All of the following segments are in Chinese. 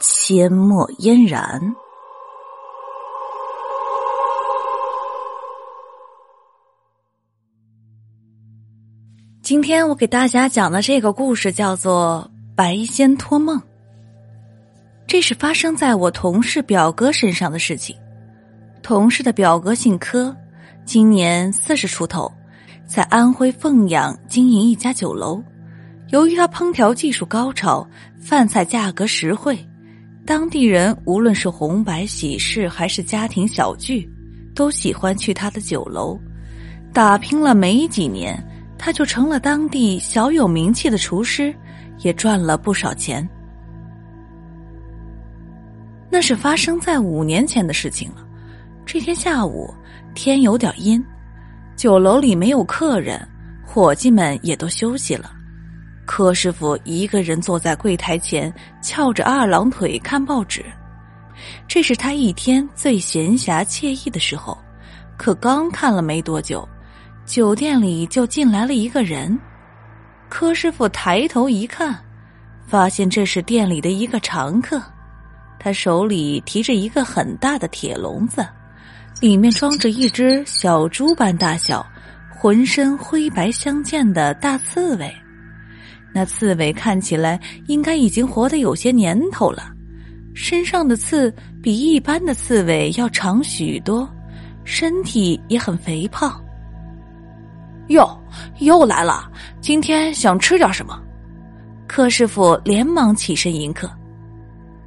阡陌嫣然。今天我给大家讲的这个故事叫做《白仙托梦》，这是发生在我同事表哥身上的事情。同事的表哥姓柯，今年四十出头，在安徽凤阳经营一家酒楼。由于他烹调技术高超，饭菜价格实惠，当地人无论是红白喜事还是家庭小聚，都喜欢去他的酒楼。打拼了没几年，他就成了当地小有名气的厨师，也赚了不少钱。那是发生在五年前的事情了。这天下午，天有点阴，酒楼里没有客人，伙计们也都休息了。柯师傅一个人坐在柜台前，翘着二郎腿看报纸。这是他一天最闲暇惬意的时候。可刚看了没多久，酒店里就进来了一个人。柯师傅抬头一看，发现这是店里的一个常客。他手里提着一个很大的铁笼子。里面装着一只小猪般大小、浑身灰白相间的大刺猬。那刺猬看起来应该已经活得有些年头了，身上的刺比一般的刺猬要长许多，身体也很肥胖。哟，又来了！今天想吃点什么？柯师傅连忙起身迎客。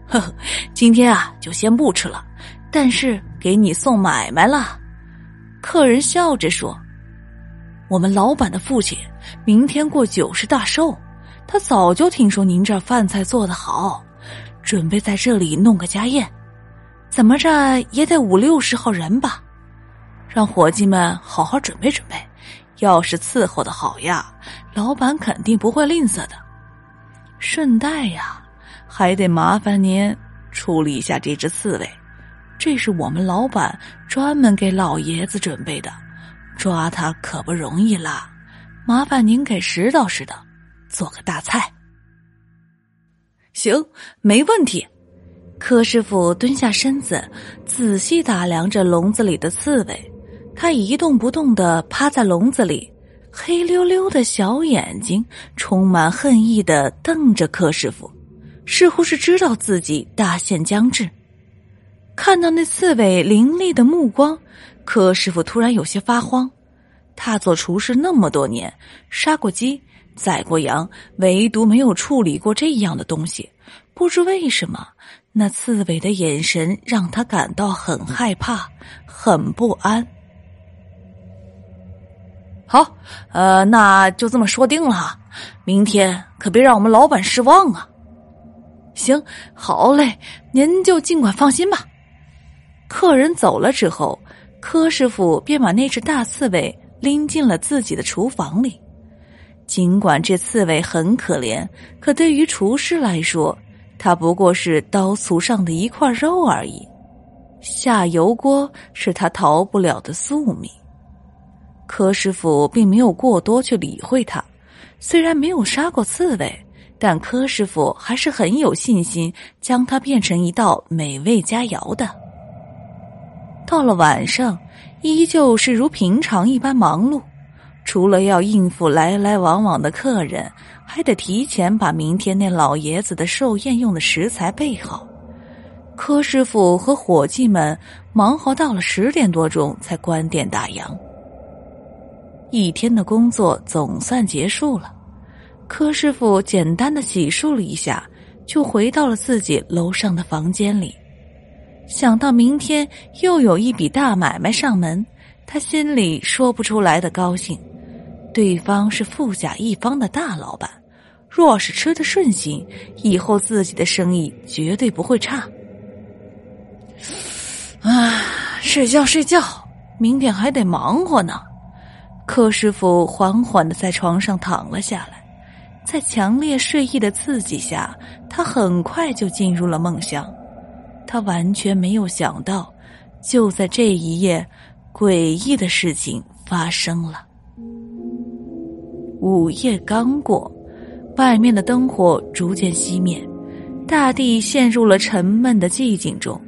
呵呵，今天啊，就先不吃了。但是给你送买卖了，客人笑着说：“我们老板的父亲明天过九十大寿，他早就听说您这饭菜做得好，准备在这里弄个家宴，怎么着也得五六十号人吧？让伙计们好好准备准备，要是伺候的好呀，老板肯定不会吝啬的。顺带呀，还得麻烦您处理一下这只刺猬。”这是我们老板专门给老爷子准备的，抓他可不容易啦，麻烦您给拾掇拾掇，做个大菜。行，没问题。柯师傅蹲下身子，仔细打量着笼子里的刺猬，他一动不动的趴在笼子里，黑溜溜的小眼睛充满恨意的瞪着柯师傅，似乎是知道自己大限将至。看到那刺猬凌厉的目光，柯师傅突然有些发慌。他做厨师那么多年，杀过鸡，宰过羊，唯独没有处理过这样的东西。不知为什么，那刺猬的眼神让他感到很害怕，很不安。好，呃，那就这么说定了。明天可别让我们老板失望啊！行，好嘞，您就尽管放心吧。客人走了之后，柯师傅便把那只大刺猬拎进了自己的厨房里。尽管这刺猬很可怜，可对于厨师来说，它不过是刀俎上的一块肉而已。下油锅是他逃不了的宿命。柯师傅并没有过多去理会它，虽然没有杀过刺猬，但柯师傅还是很有信心将它变成一道美味佳肴的。到了晚上，依旧是如平常一般忙碌，除了要应付来来往往的客人，还得提前把明天那老爷子的寿宴用的食材备好。柯师傅和伙计们忙活到了十点多钟才关店打烊。一天的工作总算结束了，柯师傅简单的洗漱了一下，就回到了自己楼上的房间里。想到明天又有一笔大买卖上门，他心里说不出来的高兴。对方是富甲一方的大老板，若是吃的顺心，以后自己的生意绝对不会差。啊，睡觉睡觉，明天还得忙活呢。柯师傅缓缓的在床上躺了下来，在强烈睡意的刺激下，他很快就进入了梦乡。他完全没有想到，就在这一夜，诡异的事情发生了。午夜刚过，外面的灯火逐渐熄灭，大地陷入了沉闷的寂静中。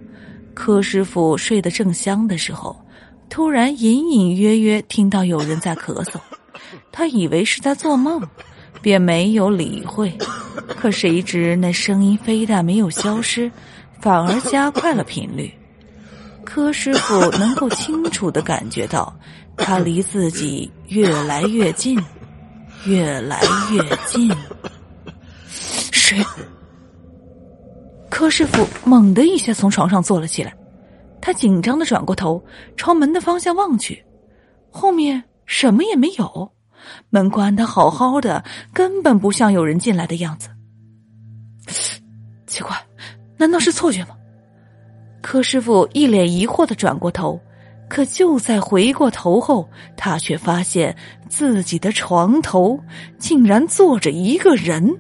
柯师傅睡得正香的时候，突然隐隐约约听到有人在咳嗽，他以为是在做梦，便没有理会。可谁知那声音非但没有消失，反而加快了频率。柯师傅能够清楚的感觉到，他离自己越来越近，越来越近。谁？柯师傅猛地一下从床上坐了起来，他紧张的转过头，朝门的方向望去，后面什么也没有，门关的好好的，根本不像有人进来的样子。奇怪，难道是错觉吗？柯师傅一脸疑惑的转过头，可就在回过头后，他却发现自己的床头竟然坐着一个人。